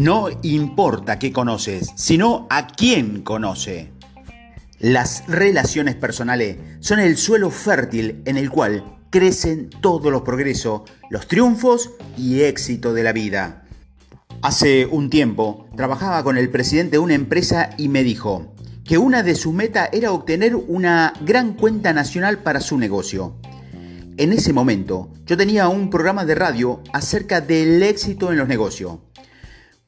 No importa qué conoces, sino a quién conoce. Las relaciones personales son el suelo fértil en el cual crecen todos los progresos, los triunfos y éxito de la vida. Hace un tiempo trabajaba con el presidente de una empresa y me dijo que una de sus metas era obtener una gran cuenta nacional para su negocio. En ese momento yo tenía un programa de radio acerca del éxito en los negocios.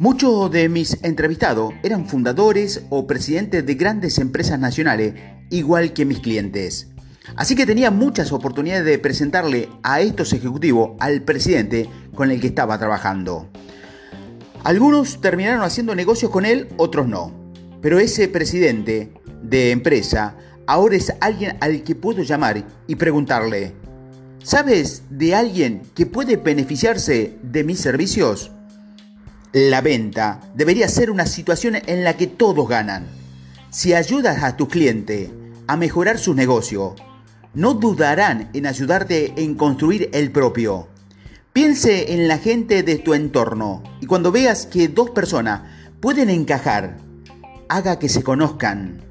Muchos de mis entrevistados eran fundadores o presidentes de grandes empresas nacionales, igual que mis clientes. Así que tenía muchas oportunidades de presentarle a estos ejecutivos al presidente con el que estaba trabajando. Algunos terminaron haciendo negocios con él, otros no. Pero ese presidente de empresa ahora es alguien al que puedo llamar y preguntarle, ¿sabes de alguien que puede beneficiarse de mis servicios? La venta debería ser una situación en la que todos ganan. Si ayudas a tu cliente a mejorar su negocio, no dudarán en ayudarte en construir el propio. Piense en la gente de tu entorno y cuando veas que dos personas pueden encajar, haga que se conozcan.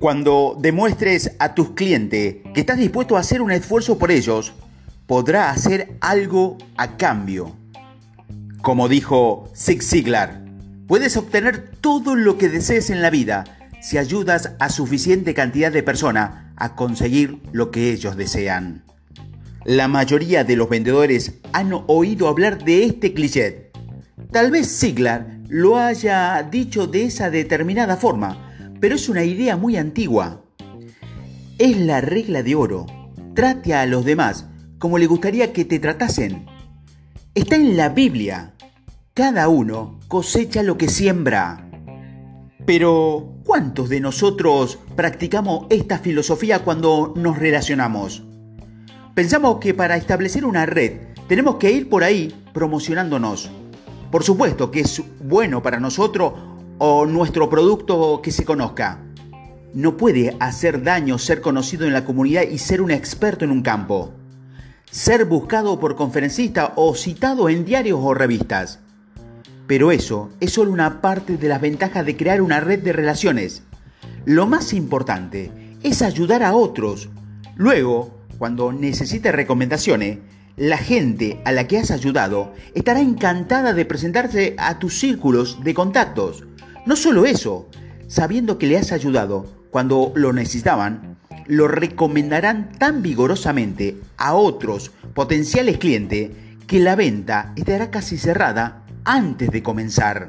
Cuando demuestres a tus clientes que estás dispuesto a hacer un esfuerzo por ellos, podrá hacer algo a cambio. Como dijo Zig Ziglar, puedes obtener todo lo que desees en la vida si ayudas a suficiente cantidad de personas a conseguir lo que ellos desean. La mayoría de los vendedores han oído hablar de este cliché. Tal vez Ziglar lo haya dicho de esa determinada forma, pero es una idea muy antigua. Es la regla de oro. Trate a los demás como le gustaría que te tratasen. Está en la Biblia. Cada uno cosecha lo que siembra. Pero, ¿cuántos de nosotros practicamos esta filosofía cuando nos relacionamos? Pensamos que para establecer una red tenemos que ir por ahí promocionándonos. Por supuesto que es bueno para nosotros o nuestro producto que se conozca. No puede hacer daño ser conocido en la comunidad y ser un experto en un campo ser buscado por conferencistas o citado en diarios o revistas. Pero eso es solo una parte de las ventajas de crear una red de relaciones. Lo más importante es ayudar a otros. Luego, cuando necesite recomendaciones, la gente a la que has ayudado estará encantada de presentarse a tus círculos de contactos. No solo eso, sabiendo que le has ayudado cuando lo necesitaban, lo recomendarán tan vigorosamente a otros potenciales clientes que la venta estará casi cerrada antes de comenzar.